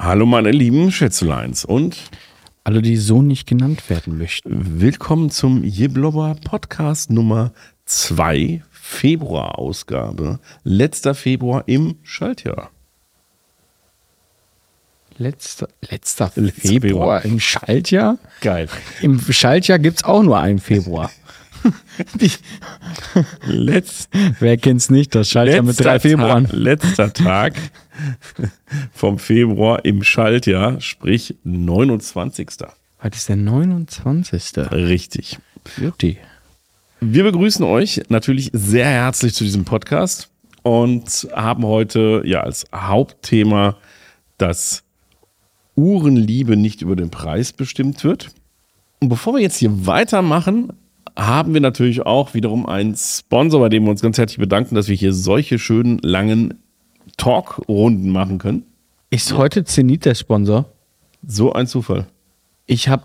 Hallo meine lieben Schätzeleins und alle, die so nicht genannt werden möchten. Willkommen zum Jiblobber Podcast Nummer 2 Februar Ausgabe. Letzter Februar im Schaltjahr. Letzter, letzter Februar, Februar im Schaltjahr? Geil. Im Schaltjahr gibt es auch nur einen Februar. Letz Wer kennt's nicht? Das Schaltjahr mit drei Februaren. letzter Tag vom Februar im Schaltjahr, sprich 29. Heute ist der 29. Richtig. Beauty. Wir begrüßen euch natürlich sehr herzlich zu diesem Podcast und haben heute ja als Hauptthema, dass Uhrenliebe nicht über den Preis bestimmt wird. Und bevor wir jetzt hier weitermachen, haben wir natürlich auch wiederum einen Sponsor, bei dem wir uns ganz herzlich bedanken, dass wir hier solche schönen langen Talkrunden machen können. Ist heute Zenit der Sponsor? So ein Zufall. Ich habe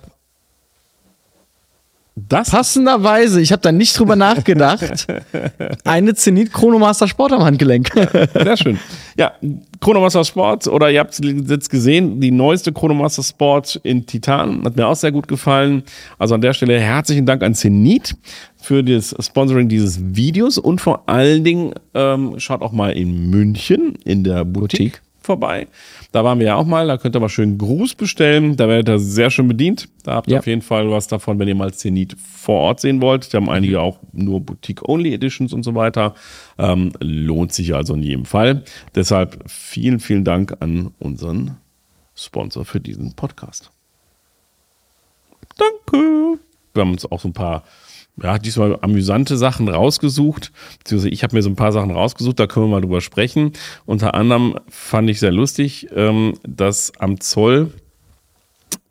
das passenderweise, ich habe da nicht drüber nachgedacht, eine Zenit Chronomaster Sport am Handgelenk. Sehr schön. Ja, Chronomaster Sport oder ihr habt es jetzt gesehen, die neueste Chronomaster Sport in Titan hat mir auch sehr gut gefallen. Also an der Stelle herzlichen Dank an Zenit für das Sponsoring dieses Videos und vor allen Dingen ähm, schaut auch mal in München in der Boutique, Boutique vorbei. Da waren wir ja auch mal, da könnt ihr mal schön Gruß bestellen. Da werdet ihr sehr schön bedient. Da habt ihr ja. auf jeden Fall was davon, wenn ihr mal Zenit vor Ort sehen wollt. Die haben einige auch nur Boutique-Only Editions und so weiter. Ähm, lohnt sich also in jedem Fall. Deshalb vielen, vielen Dank an unseren Sponsor für diesen Podcast. Danke. Wir haben uns auch so ein paar ja, diesmal amüsante Sachen rausgesucht. Beziehungsweise ich habe mir so ein paar Sachen rausgesucht, da können wir mal drüber sprechen. Unter anderem fand ich sehr lustig, ähm, dass am Zoll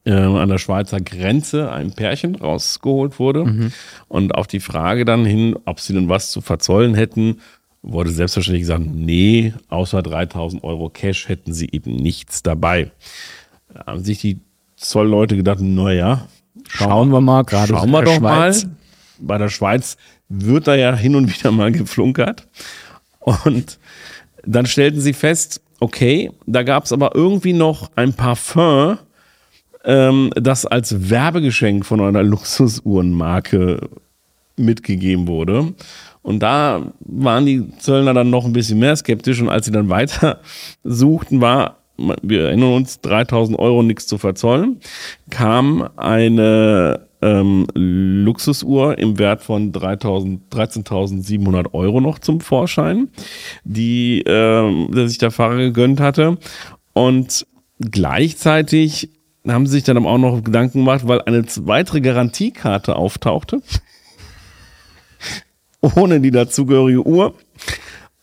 äh, an der Schweizer Grenze ein Pärchen rausgeholt wurde. Mhm. Und auf die Frage dann hin, ob sie denn was zu verzollen hätten, wurde selbstverständlich gesagt, nee, außer 3000 Euro Cash hätten sie eben nichts dabei. Da haben sich die Zollleute gedacht, naja, schauen, schauen wir mal, gerade schauen wir doch Schweiz. mal bei der Schweiz wird da ja hin und wieder mal geflunkert. Und dann stellten sie fest, okay, da gab es aber irgendwie noch ein Parfum, ähm, das als Werbegeschenk von einer Luxusuhrenmarke mitgegeben wurde. Und da waren die Zöllner dann noch ein bisschen mehr skeptisch. Und als sie dann weiter suchten, war, wir erinnern uns, 3000 Euro nichts zu verzollen, kam eine ähm, Luxusuhr im Wert von 13.700 Euro noch zum Vorschein, die ähm, der sich der Fahrer gegönnt hatte. Und gleichzeitig haben sie sich dann auch noch Gedanken gemacht, weil eine weitere Garantiekarte auftauchte, ohne die dazugehörige Uhr.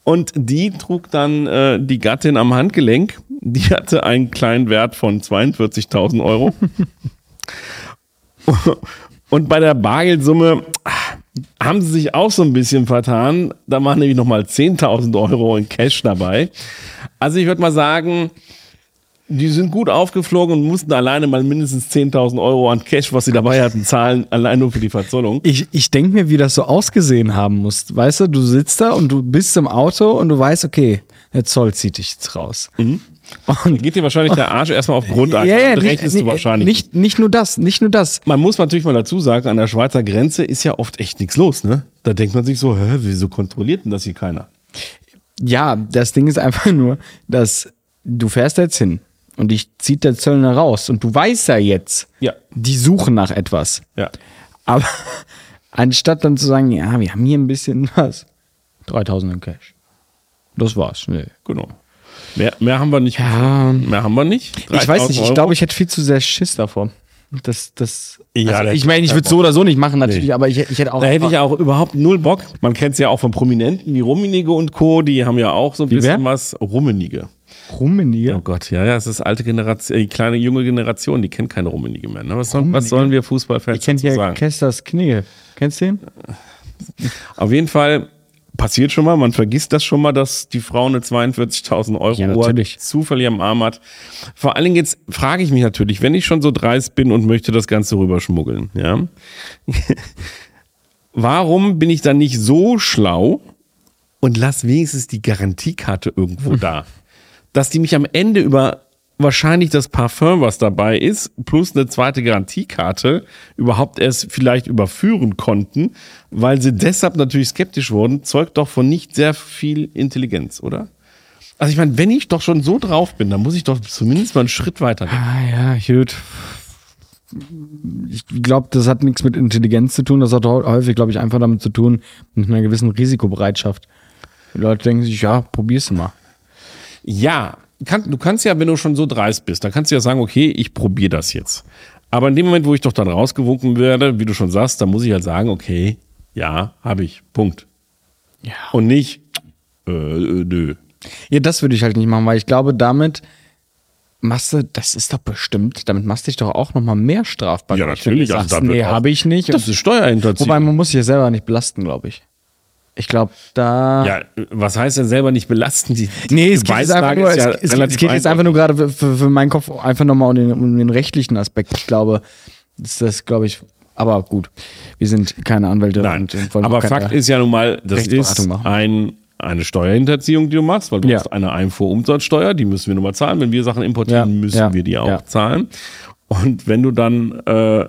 Und die trug dann äh, die Gattin am Handgelenk. Die hatte einen kleinen Wert von 42.000 Euro. Und bei der Bargeldsumme haben sie sich auch so ein bisschen vertan. Da waren nämlich nochmal 10.000 Euro in Cash dabei. Also ich würde mal sagen, die sind gut aufgeflogen und mussten alleine mal mindestens 10.000 Euro an Cash, was sie dabei hatten, zahlen, allein nur für die Verzollung. Ich, ich denke mir, wie das so ausgesehen haben muss. Weißt du, du sitzt da und du bist im Auto und du weißt, okay, der Zoll zieht dich jetzt raus. Mhm. Und geht dir wahrscheinlich der Arsch erstmal auf Grundeis. Ja, ja, rechnest nicht, du wahrscheinlich. Nicht, nicht nur das, nicht nur das. Man muss natürlich mal dazu sagen, an der Schweizer Grenze ist ja oft echt nichts los, ne? Da denkt man sich so, hä, wieso kontrolliert denn das hier keiner? Ja, das Ding ist einfach nur, dass du fährst jetzt hin und dich zieht der Zöllner raus und du weißt ja jetzt, ja. die suchen nach etwas. Ja. Aber anstatt dann zu sagen, ja, wir haben hier ein bisschen was, 3000 in Cash. Das war's. Nee. Genau. Mehr, mehr haben wir nicht. Ja. Mehr haben wir nicht. Ich weiß nicht, ich glaube, ich hätte viel zu sehr Schiss davor. Das, das, ja, also, ich meine, ich würde so oder so nicht machen, natürlich, nee. aber ich, ich hätte auch. Da hätte ich auch überhaupt null Bock. Man kennt es ja auch von Prominenten wie Rummenige und Co., die haben ja auch so ein wie bisschen wer? was. Rummenige. Rummenige? Oh Gott, ja, ja, es ist alte Generation, die kleine junge Generation, die kennt keine Rummenige mehr. Ne? Was, soll, was, sollen wir Fußballfans ich kennt ja sagen? Kesters Knigge. Kennst du den? Auf jeden Fall passiert schon mal, man vergisst das schon mal, dass die Frau eine 42.000 Euro ja, Uhr zufällig am Arm hat. Vor allen Dingen jetzt frage ich mich natürlich, wenn ich schon so dreist bin und möchte das Ganze rüberschmuggeln, ja, warum bin ich dann nicht so schlau und lass wenigstens die Garantiekarte irgendwo da, dass die mich am Ende über wahrscheinlich das Parfum, was dabei ist, plus eine zweite Garantiekarte überhaupt erst vielleicht überführen konnten, weil sie deshalb natürlich skeptisch wurden, zeugt doch von nicht sehr viel Intelligenz, oder? Also ich meine, wenn ich doch schon so drauf bin, dann muss ich doch zumindest mal einen Schritt weiter denken. Ah ja, gut. Ich glaube, das hat nichts mit Intelligenz zu tun. Das hat häufig, glaube ich, einfach damit zu tun, mit einer gewissen Risikobereitschaft. Die Leute denken sich, ja, probier's mal. Ja, kann, du kannst ja, wenn du schon so dreist bist, dann kannst du ja sagen, okay, ich probiere das jetzt. Aber in dem Moment, wo ich doch dann rausgewunken werde, wie du schon sagst, dann muss ich halt sagen, okay, ja, habe ich. Punkt. Ja. Und nicht, äh, äh, nö. Ja, das würde ich halt nicht machen, weil ich glaube, damit machst du, das ist doch bestimmt, damit machst du dich doch auch nochmal mehr strafbar. Ja, Wenn du natürlich, also Sagst, wird nee, habe ich nicht. Das ist Steuerhinterziehung. Wobei man muss sich ja selber nicht belasten, glaube ich. Ich glaube, da. ja, was heißt denn selber nicht belasten? Die, die Nee, es geht jetzt einfach nur, ja es, es, geht jetzt einfach nur gerade für, für, für meinen Kopf einfach nochmal um den, um den rechtlichen Aspekt. Ich glaube, das ist das, glaube ich, aber gut. Wir sind keine Anwälte Nein, und wollen aber Fakt ist ja nun mal, das ist ein, eine Steuerhinterziehung, die du machst, weil du Ja. hast eine Einfuhrumsatzsteuer, die müssen wir nun mal zahlen. Wenn wir Sachen importieren, Ja, müssen wir die auch zahlen. Und wenn du dann, äh,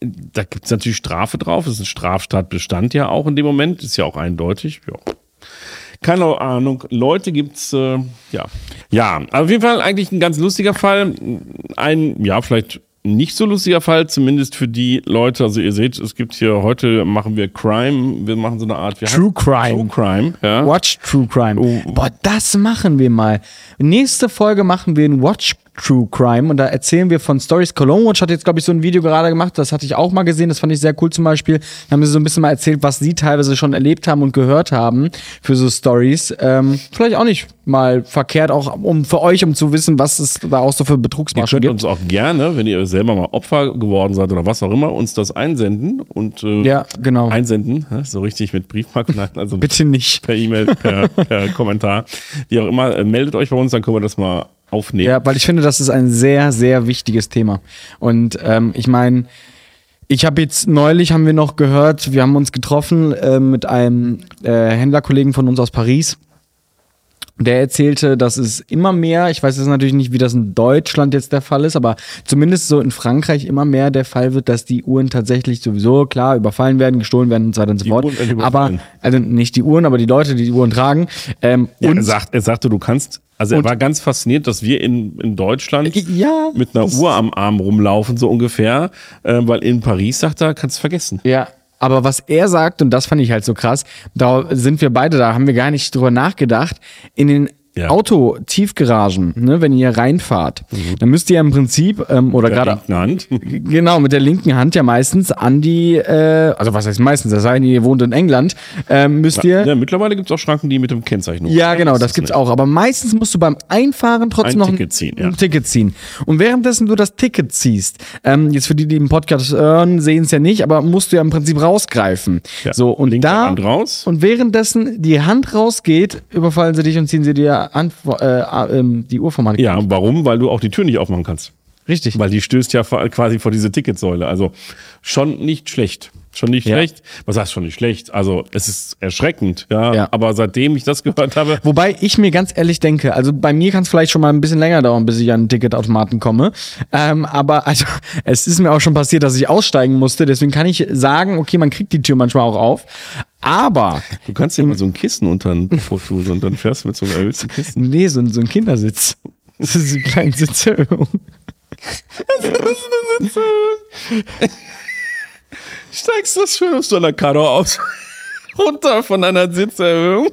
da gibt es natürlich Strafe drauf, das ist ein Straftatbestand ja auch in dem Moment, ist ja auch eindeutig. Ja. Keine Ahnung, Leute gibt's, äh, ja. Ja, aber auf jeden Fall eigentlich ein ganz lustiger Fall. Ein, ja, vielleicht nicht so lustiger Fall, zumindest für die Leute. Also ihr seht, es gibt hier, heute machen wir Crime, wir machen so eine Art, True Crime. True Crime, ja. Watch True Crime. Oh. Boah, das machen wir mal. Nächste Folge machen wir ein Watch True Crime und da erzählen wir von Stories. Cologne Watch hat jetzt, glaube ich, so ein Video gerade gemacht. Das hatte ich auch mal gesehen. Das fand ich sehr cool zum Beispiel. Da haben sie so ein bisschen mal erzählt, was sie teilweise schon erlebt haben und gehört haben für so Stories. Ähm, vielleicht auch nicht mal verkehrt, auch um für euch, um zu wissen, was es da auch so für Ihr Betrugsmaschen könnt gibt. uns auch gerne, wenn ihr selber mal Opfer geworden seid oder was auch immer, uns das einsenden und äh, Ja, genau. einsenden, so richtig mit Briefmarken, also Bitte nicht. per E-Mail, per, per Kommentar, wie auch immer, äh, meldet euch bei uns, dann können wir das mal aufnehmen. Ja, weil ich finde, das ist ein sehr, sehr wichtiges Thema. Und ähm, ich meine, ich habe jetzt neulich haben wir noch gehört, wir haben uns getroffen äh, mit einem äh, Händlerkollegen von uns aus Paris. Der erzählte, dass es immer mehr, ich weiß jetzt natürlich nicht, wie das in Deutschland jetzt der Fall ist, aber zumindest so in Frankreich immer mehr der Fall wird, dass die Uhren tatsächlich sowieso, klar, überfallen werden, gestohlen werden und so weiter und so fort. Aber, also nicht die Uhren, aber die Leute, die die Uhren tragen. Ähm, Ja, und er, sagt, er sagte, du kannst, also er Und- war ganz fasziniert, dass wir in, in Deutschland ja, mit einer Uhr am Arm rumlaufen, so ungefähr, äh, weil in Paris, sagt er, kannst du vergessen. Ja, aber was er sagt, und das fand ich halt so krass, da sind wir beide, da haben wir gar nicht drüber nachgedacht, in den Ja. Auto-Tiefgaragen, ne, wenn ihr reinfahrt, dann müsst ihr im Prinzip, ähm, oder Der gerade linken Hand. Genau, mit der linken Hand ja meistens an die, äh, also was heißt meistens, das denn, ihr wohnt in England, ähm, müsst ihr. Ja, mittlerweile gibt es auch Schranken, die mit dem Kennzeichen Ja, genau, das ist gibt's nicht. auch. Aber meistens musst du beim Einfahren trotzdem Ein noch Ticket ziehen, ja. ein Ticket ziehen. Und währenddessen du das Ticket ziehst, ähm, jetzt für die, die im Podcast hören, sehen es ja nicht, aber musst du ja im Prinzip rausgreifen. Ja, So, und linke da. Hand raus. Und währenddessen die Hand rausgeht, überfallen sie dich und ziehen sie dir Hand, äh, äh, ähm, die Uhr vom Hand. Ja, warum? Weil du auch die Tür nicht aufmachen kannst. Richtig. Weil die stößt ja quasi vor diese Ticketsäule. Also schon nicht schlecht. Schon nicht Ja. schlecht. Was heißt schon nicht schlecht? Also es ist erschreckend, ja. Ja. Aber seitdem ich das gehört habe, Wobei ich mir ganz ehrlich denke, also bei mir kann es vielleicht schon mal ein bisschen länger dauern, bis ich an den Ticketautomaten komme. Ähm, aber also es ist mir auch schon passiert, dass ich aussteigen musste. Deswegen kann ich sagen, okay, man kriegt die Tür manchmal auch auf. Aber du kannst dir mal so ein Kissen unter den tun und dann fährst du mit so einem erhöhten Kissen. nee, so, ein- so ein Kindersitz. Das ist eine kleine Sitzerhöhung. Steigst das schön auf so einer Karo aus. Runter von einer Sitzerhöhung.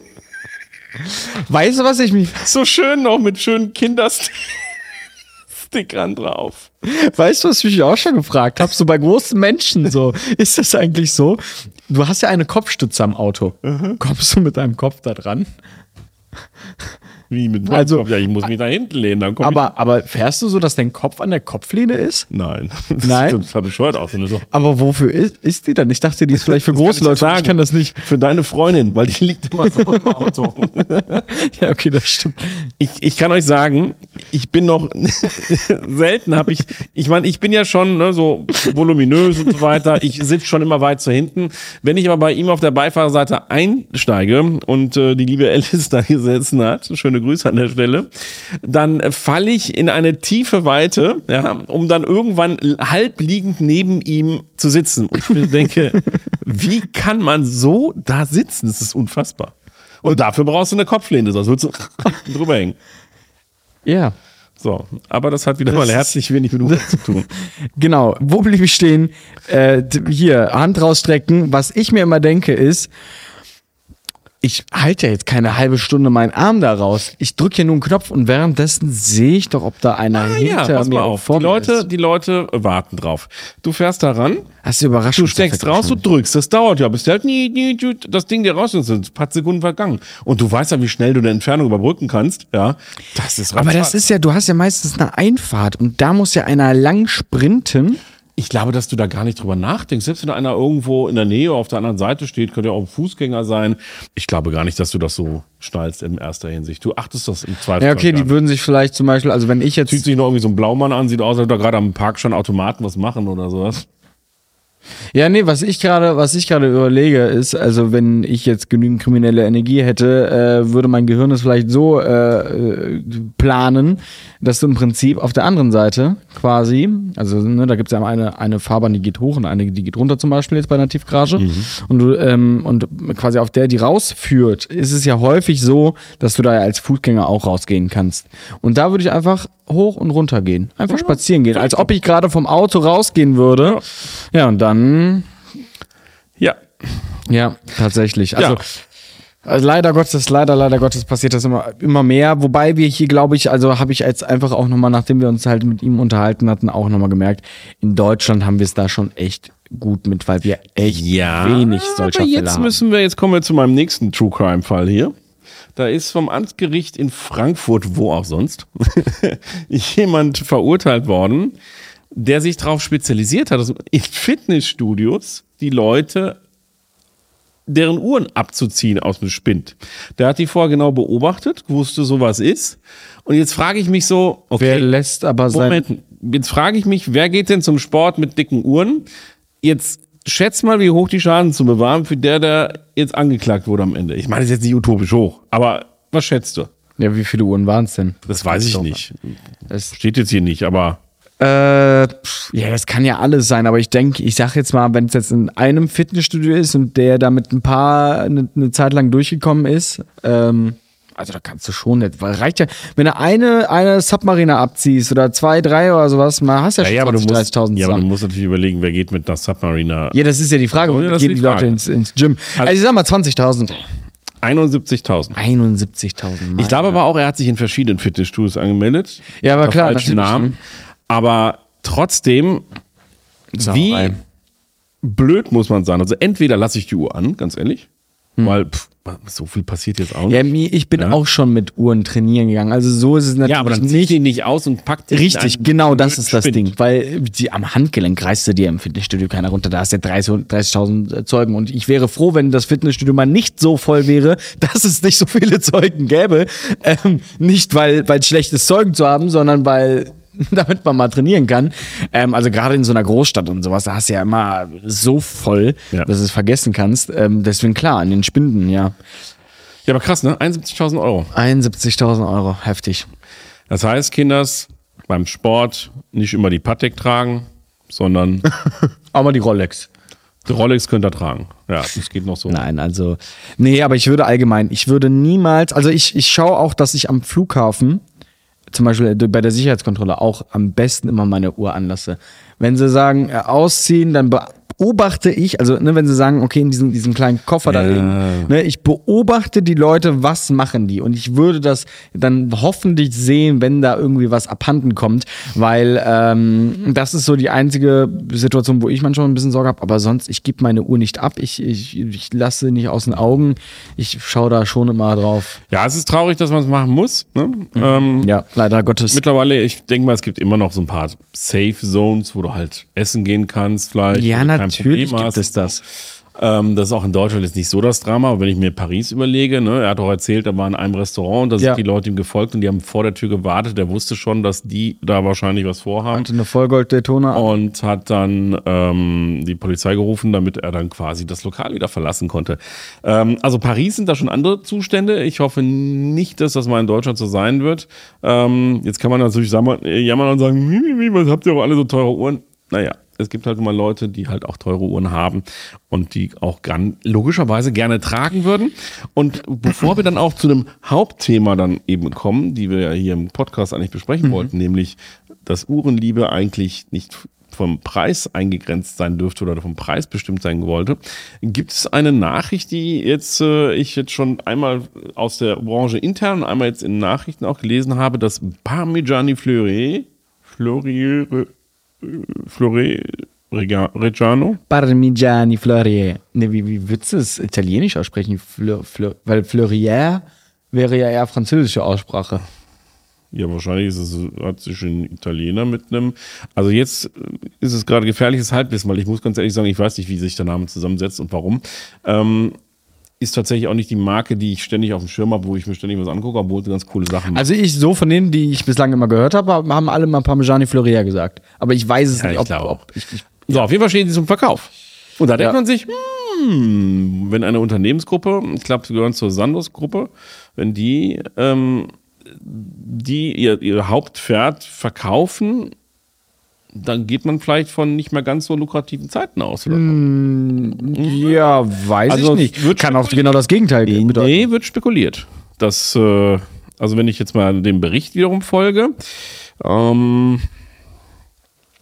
Weißt du, was ich mich, So schön noch mit schönen Kinderstickern drauf. weißt du, was ich mich auch schon gefragt habe? So bei großen Menschen so, ist das eigentlich so? Du hast ja eine Kopfstütze am Auto. Kommst du mit deinem Kopf da dran? Wie mit meinem Also- Kopf? Ja, ich muss mich da hinten lehnen. Dann komm Aber, aber fährst du so, dass dein Kopf an der Kopflehne ist? ich. Nein. Nein? Das sah bescheuert aus. so- Aber wofür ist, ist die dann? Ich dachte, die ist vielleicht für große ich Leute. Ich kann das nicht. Für deine Freundin, weil die liegt immer so im Auto. Ja, okay, das stimmt. Ich, ich kann euch sagen, ich bin noch selten habe ich, ich meine, ich bin ja schon ne, so voluminös und so weiter. Ich sitze schon immer weit zu hinten. Wenn ich aber bei ihm auf der Beifahrerseite einsteige und äh, die liebe Alice da gesessen hat, schöne Grüße an der Stelle, dann falle ich in eine tiefe Weite, ja, um dann irgendwann halb liegend neben ihm zu sitzen. Und ich mir denke, wie kann man so da sitzen? Das ist unfassbar. Und dafür brauchst du eine Kopflehne, sonst würdest du drüber hängen. Ja. So, aber das hat wieder mal herzlich wenig mit Uhren zu tun. Genau, wo blieb ich stehen? Äh, hier, Hand rausstrecken. Was ich mir immer denke ist, ich halte ja jetzt keine halbe Stunde meinen Arm da raus. Ich drücke hier nur einen Knopf und währenddessen sehe ich doch, ob da einer Ah, ja, hinter pass mir auf. Die Leute, ist. die Leute warten drauf. Du fährst da ran, Hast du überrascht? du steckst raus, du drückst. Das dauert ja, bis der halt nie, nie, das Ding dir raus ist. Ein paar Sekunden vergangen. Und du weißt ja, wie schnell du eine Entfernung überbrücken kannst. Ja, das ist Aber das ist ja, du hast ja meistens eine Einfahrt und da muss ja einer lang sprinten. Ich glaube, dass du da gar nicht drüber nachdenkst. Selbst wenn da einer irgendwo in der Nähe auf der anderen Seite steht, könnte ja auch ein Fußgänger sein. Ich glaube gar nicht, dass du das so schnallst in erster Hinsicht. Du achtest das im zweiten Ja, okay, die würden sich vielleicht zum Beispiel, also wenn ich jetzt Zieht sich noch irgendwie so ein Blaumann an, sieht aus, als würde er gerade am Park schon Automaten was machen oder sowas. Ja, nee, was ich gerade, was ich gerade überlege, ist, also wenn ich jetzt genügend kriminelle Energie hätte, äh, würde mein Gehirn es vielleicht so äh, äh, planen, dass du im Prinzip auf der anderen Seite quasi, also ne, da gibt es ja eine, eine Fahrbahn, die geht hoch und eine, die geht runter zum Beispiel jetzt bei einer Tiefgarage. Und du, ähm, und quasi auf der, die rausführt, ist es ja häufig so, dass du da ja als Fußgänger auch rausgehen kannst. Und da würde ich einfach hoch und runter gehen. Einfach spazieren gehen. Als ob ich gerade vom Auto rausgehen würde. Ja, und dann Ja. ja, tatsächlich. Also, Ja. also leider Gottes, leider, leider Gottes passiert das immer, immer mehr. Wobei wir hier, glaube ich, also habe ich jetzt einfach auch nochmal, nachdem wir uns halt mit ihm unterhalten hatten, auch nochmal gemerkt, in Deutschland haben wir es da schon echt gut mit, weil wir echt wenig solcher aber Fälle jetzt haben. müssen wir, jetzt kommen wir zu meinem nächsten True Crime Fall hier. Da ist vom Amtsgericht in Frankfurt, wo auch sonst, jemand verurteilt worden, der sich darauf spezialisiert hat, also in Fitnessstudios die Leute deren Uhren abzuziehen aus dem Spind. Der hat die vorher genau beobachtet, wusste, sowas ist. Und jetzt frage ich mich so, okay, Wer lässt aber sein. Moment, jetzt frage ich mich, wer geht denn zum Sport mit dicken Uhren? Jetzt schätz mal, wie hoch die Schadensumme war für der, der jetzt angeklagt wurde am Ende. Ich meine, das ist jetzt nicht utopisch hoch, aber was schätzt du? Ja, wie viele Uhren waren es denn? Das weiß ich nicht. Das, Steht jetzt hier nicht, aber äh, ja, das kann ja alles sein, aber ich denke, ich sag jetzt mal, wenn es jetzt in einem Fitnessstudio ist und der damit ein paar eine, eine Zeit lang durchgekommen ist, ähm, also da kannst du schon nicht, weil reicht ja, wenn du eine, eine Submariner abziehst oder zwei, drei oder sowas, mal hast ja schon ja, 20, musst, 30.000 ja, aber du zusammen. musst natürlich überlegen, wer geht mit einer Submariner. Ja, das ist ja die Frage, wo Ja, gehen die, die Leute Frage. ins, ins Gym? Also, ich sag mal 20.000. 71.000. 71.000. Ich glaube aber auch, er hat sich in verschiedenen Fitnessstudios angemeldet. Ja, aber klar, falschen natürlich, Namen. Aber trotzdem, wie Sauerei. blöd muss man sein. Also entweder lasse ich die Uhr an, ganz ehrlich, weil pff, so viel passiert jetzt auch nicht. Ja, ich bin Ja. auch schon mit Uhren trainieren gegangen. Also so ist es natürlich Ja, aber dann nicht. die nicht aus und packt die Richtig, genau das ist das. Ding. Weil die, am Handgelenk reißt du dir im Fitnessstudio keiner runter. Da hast du ja 30 30.000 Zeugen. Und ich wäre froh, wenn das Fitnessstudio mal nicht so voll wäre, dass es nicht so viele Zeugen gäbe. Ähm, nicht, weil weil es schlecht ist, Zeugen zu haben, sondern weil damit man mal trainieren kann. Ähm, also gerade in so einer Großstadt und sowas, da hast du ja immer so voll, Ja. dass du es vergessen kannst. Ähm, deswegen klar, an den Spinden, ja. Ja, aber krass, ne? 71.000 Euro. 71.000 Euro, heftig. Das heißt, Kinders, beim Sport nicht immer die Patek tragen, sondern Aber die Rolex. die Rolex könnt ihr tragen. Ja, das geht noch so. Nein, also, nee, aber ich würde allgemein, ich würde niemals, also ich, ich schaue auch, dass ich am Flughafen, zum Beispiel bei der Sicherheitskontrolle, auch am besten immer meine Uhr anlasse. Wenn sie sagen, äh, ausziehen, dann beobachte ich, also ne, wenn sie sagen, okay, in diesem, diesem kleinen Koffer da Ja. drin, ne, ich beobachte die Leute, was machen die und ich würde das dann hoffentlich sehen, wenn da irgendwie was abhanden kommt, weil ähm, das ist so die einzige Situation, wo ich manchmal ein bisschen Sorge habe, aber sonst, ich gebe meine Uhr nicht ab, ich, ich, ich lasse sie nicht aus den Augen, ich schaue da schon immer drauf. Ja, es ist traurig, dass man es machen muss. Ne? Ähm, Ja, leider Gottes. Mittlerweile, ich denke mal, es gibt immer noch so ein paar Safe Zones, wo du halt essen gehen kannst, vielleicht. Ja, kein natürlich Problem gibt es das. Ähm, das ist auch in Deutschland jetzt nicht so das Drama, aber wenn ich mir Paris überlege, ne, er hat auch erzählt, er war in einem Restaurant, da sind Ja. die Leute ihm gefolgt und die haben vor der Tür gewartet. Der wusste schon, dass die da wahrscheinlich was vorhaben Hatte eine Vollgold-Daytona. und hat dann ähm, die Polizei gerufen, damit er dann quasi das Lokal wieder verlassen konnte. Ähm, also Paris sind da schon andere Zustände. Ich hoffe nicht, dass das mal in Deutschland so sein wird. Ähm, jetzt kann man natürlich jammern und sagen, wie, wie, wie, was habt ihr auch alle so teure Uhren? Naja. Es gibt halt immer Leute, die halt auch teure Uhren haben und die auch gern, logischerweise gerne tragen würden. Und bevor wir dann auch zu dem Hauptthema dann eben kommen, die wir ja hier im Podcast eigentlich besprechen wollten, nämlich, dass Uhrenliebe eigentlich nicht vom Preis eingegrenzt sein dürfte oder vom Preis bestimmt sein wollte, gibt es eine Nachricht, die jetzt äh, ich jetzt schon einmal aus der Branche intern und einmal jetzt in Nachrichten auch gelesen habe, dass Parmigiani Fleury, Fleury, Rega- Reggiano, Parmigiani Fleurier. Ne, wie, wie würdest du es italienisch aussprechen? Fleur, Fleur, weil Fleurier wäre ja eher französische Aussprache. Ja, wahrscheinlich ist es, hat sich ein Italiener mit einem. Also jetzt ist es gerade gefährliches Halbwissen, weil ich muss ganz ehrlich sagen, ich weiß nicht, wie sich der Name zusammensetzt und warum. Ähm, ist tatsächlich auch nicht die Marke, die ich ständig auf dem Schirm habe, wo ich mir ständig was angucke, obwohl sie ganz coole Sachen machen. Also ich, so von denen, die ich bislang immer gehört habe, haben alle mal Parmigiani Fleurier gesagt. Aber ich weiß es Ja, nicht, ich ob, glaube. ob ich, ich, So, auf jeden Fall stehen sie zum Verkauf. Und da denkt Ja. man sich, hm, wenn eine Unternehmensgruppe, ich glaube, sie gehören zur Sandos-Gruppe, wenn die, ähm, die ihr, ihr Hauptpferd verkaufen, dann geht man vielleicht von nicht mehr ganz so lukrativen Zeiten aus. Oder? ja, weiß Also ich nicht. wird Kann auch genau das Gegenteil bedeuten. Nee, wird spekuliert. Das, äh, also wenn ich jetzt mal dem Bericht wiederum folge, ähm,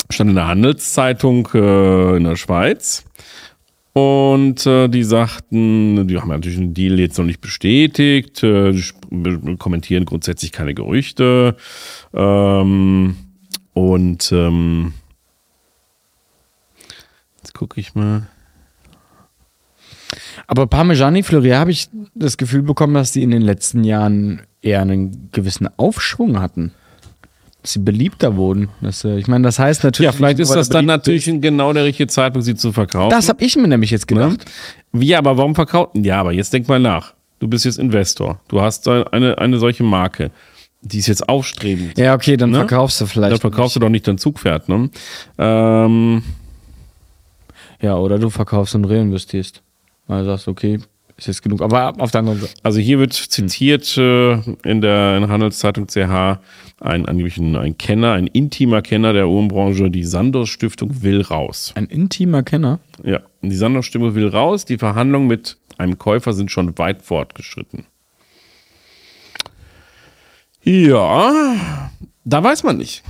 stand in der Handelszeitung äh, in der Schweiz. Und äh, die sagten, die haben natürlich den Deal jetzt noch nicht bestätigt, äh, kommentieren grundsätzlich keine Gerüchte. Ähm, und ähm, jetzt gucke ich mal. Aber Parmigiani Fleurier habe ich das Gefühl bekommen, dass die in den letzten Jahren eher einen gewissen Aufschwung hatten. Dass sie beliebter wurden. Das, äh, ich meine, das heißt natürlich. Ja, vielleicht ist das dann natürlich genau der richtige Zeitpunkt, sie zu verkaufen. Das habe ich mir nämlich jetzt gedacht. Wie, aber warum verkaufen? Ja, aber jetzt denk mal nach. Du bist jetzt Investor. Du hast eine, eine solche Marke. Die ist jetzt aufstrebend. Ja, okay, dann Ne? verkaufst du vielleicht. Dann verkaufst du doch nicht dein Zugpferd, ne? Ähm, Ja, oder du verkaufst und reinvestierst. Weil du sagst, okay, ist jetzt genug. Aber auf der anderen Seite. also hier wird zitiert äh, in der in Handelszeitung CH ein angeblich ein, ein Kenner, ein intimer Kenner der Uhrenbranche, die Sandos Stiftung will raus. Ein intimer Kenner. Ja, die Sandos Stiftung will raus. Die Verhandlungen mit einem Käufer sind schon weit fortgeschritten. Ja, da weiß man nicht,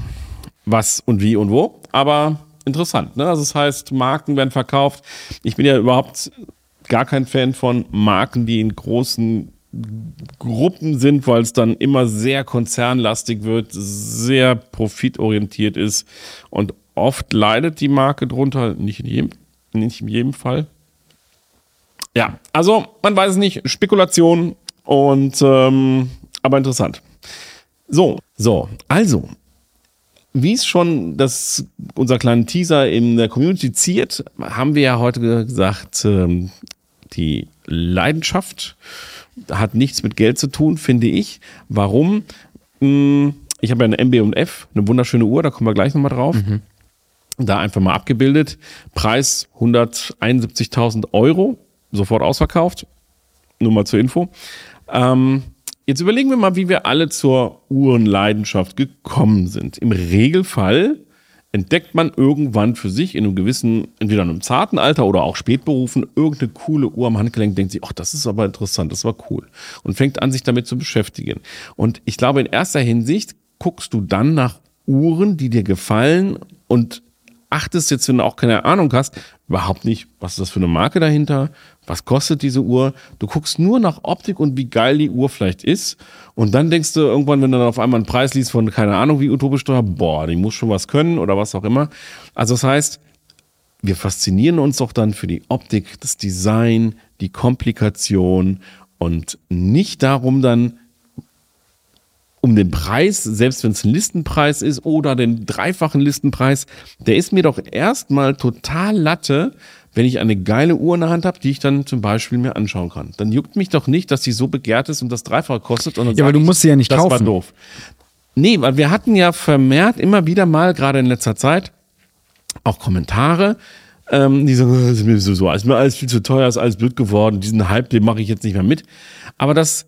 was und wie und wo, aber interessant. Ne? Also das heißt, Marken werden verkauft. Ich bin ja überhaupt gar kein Fan von Marken, die in großen Gruppen sind, weil es dann immer sehr konzernlastig wird, sehr profitorientiert ist und oft leidet die Marke drunter, nicht in jedem, nicht in jedem Fall. Ja, also man weiß es nicht, Spekulation und ähm, aber interessant. So, so, also, wie es schon das, unser kleiner Teaser in der Community ziert, haben wir ja heute gesagt, ähm, die Leidenschaft hat nichts mit Geld zu tun, finde ich. Warum? Hm, Ich habe ja eine MB&F, eine wunderschöne Uhr, da kommen wir gleich nochmal drauf. Da einfach mal abgebildet. Preis 171.000 Euro, sofort ausverkauft. Nur mal zur Info. Ähm, jetzt überlegen wir mal, wie wir alle zur Uhrenleidenschaft gekommen sind. Im Regelfall entdeckt man irgendwann für sich in einem gewissen, entweder in einem zarten Alter oder auch spätberufen, irgendeine coole Uhr am Handgelenk, denkt sich, ach, das ist aber interessant, das war cool. Und fängt an, sich damit zu beschäftigen. Und ich glaube, in erster Hinsicht guckst du dann nach Uhren, die dir gefallen und achtest jetzt, wenn du auch keine Ahnung hast, überhaupt nicht, was ist das für eine Marke dahinter, was kostet diese Uhr. Du guckst nur nach Optik und wie geil die Uhr vielleicht ist. Und dann denkst du irgendwann, wenn du dann auf einmal einen Preis liest von keine Ahnung wie utopisch teuer, boah, die muss schon was können oder was auch immer. Also das heißt, wir faszinieren uns doch dann für die Optik, das Design, die Komplikation und nicht darum dann, um den Preis, selbst wenn es ein Listenpreis ist oder den dreifachen Listenpreis, der ist mir doch erstmal total Latte, wenn ich eine geile Uhr in der Hand habe, die ich dann zum Beispiel mir anschauen kann. Dann juckt mich doch nicht, dass die so begehrt ist und das Dreifache kostet. Und Ja, aber du musst sie ja nicht das war kaufen. doof. Nee, weil wir hatten ja vermehrt immer wieder mal, gerade in letzter Zeit, auch Kommentare, ähm, die sagen, "Äh, ist mir so, so, ist mir alles viel zu teuer, ist alles blöd geworden, diesen Hype, den mache ich jetzt nicht mehr mit. Aber das,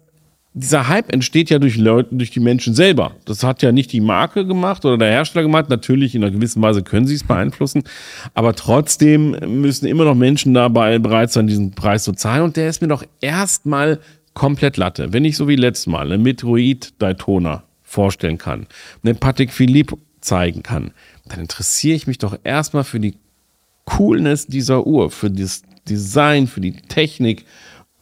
dieser Hype entsteht ja durch Leute, durch die Menschen selber. Das hat ja nicht die Marke gemacht oder der Hersteller gemacht. Natürlich, in einer gewissen Weise können sie es beeinflussen. Aber trotzdem müssen immer noch Menschen dabei bereit sein, diesen Preis zu zahlen. Und der ist mir doch erstmal komplett Latte. Wenn ich so wie letztes Mal eine Metroid Daytona vorstellen kann, eine Patek Philippe zeigen kann, dann interessiere ich mich doch erstmal für die Coolness dieser Uhr, für das Design, für die Technik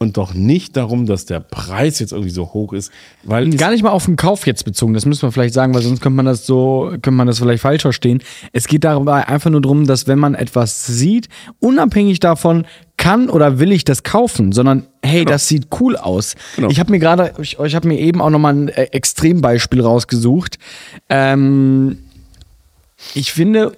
und doch nicht darum, dass der Preis jetzt irgendwie so hoch ist, weil Gar nicht mal auf den Kauf jetzt bezogen, das müssen wir vielleicht sagen, weil sonst könnte man das so, könnte man das vielleicht falsch verstehen. Es geht dabei einfach nur darum, dass wenn man etwas sieht, unabhängig davon, kann oder will ich das kaufen, sondern hey, das sieht cool aus. Genau. Ich habe mir gerade, ich, ich habe mir eben auch nochmal ein äh, Extrembeispiel rausgesucht. Ähm, ich finde,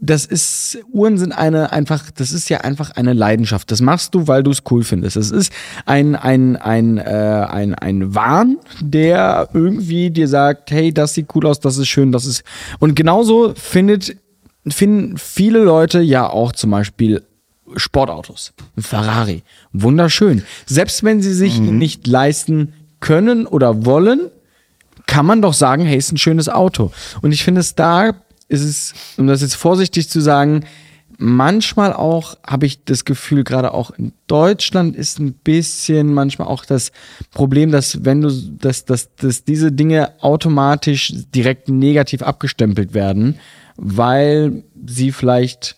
das ist, Uhren sind eine einfach, das ist ja einfach eine Leidenschaft. Das machst du, weil du es cool findest. Es ist ein, ein, ein, äh, ein, ein Wahn, der irgendwie dir sagt, hey, das sieht cool aus, das ist schön, das ist. Und genauso findet, finden viele Leute ja auch zum Beispiel Sportautos. Ein Ferrari. Wunderschön. Selbst wenn sie sich ihn nicht leisten können oder wollen, kann man doch sagen, hey, ist ein schönes Auto. Und ich finde es da ist es, um das jetzt vorsichtig zu sagen, manchmal auch habe ich das Gefühl, gerade auch in Deutschland ist ein bisschen manchmal auch das Problem, dass wenn du, dass, dass, dass diese Dinge automatisch direkt negativ abgestempelt werden, weil sie vielleicht,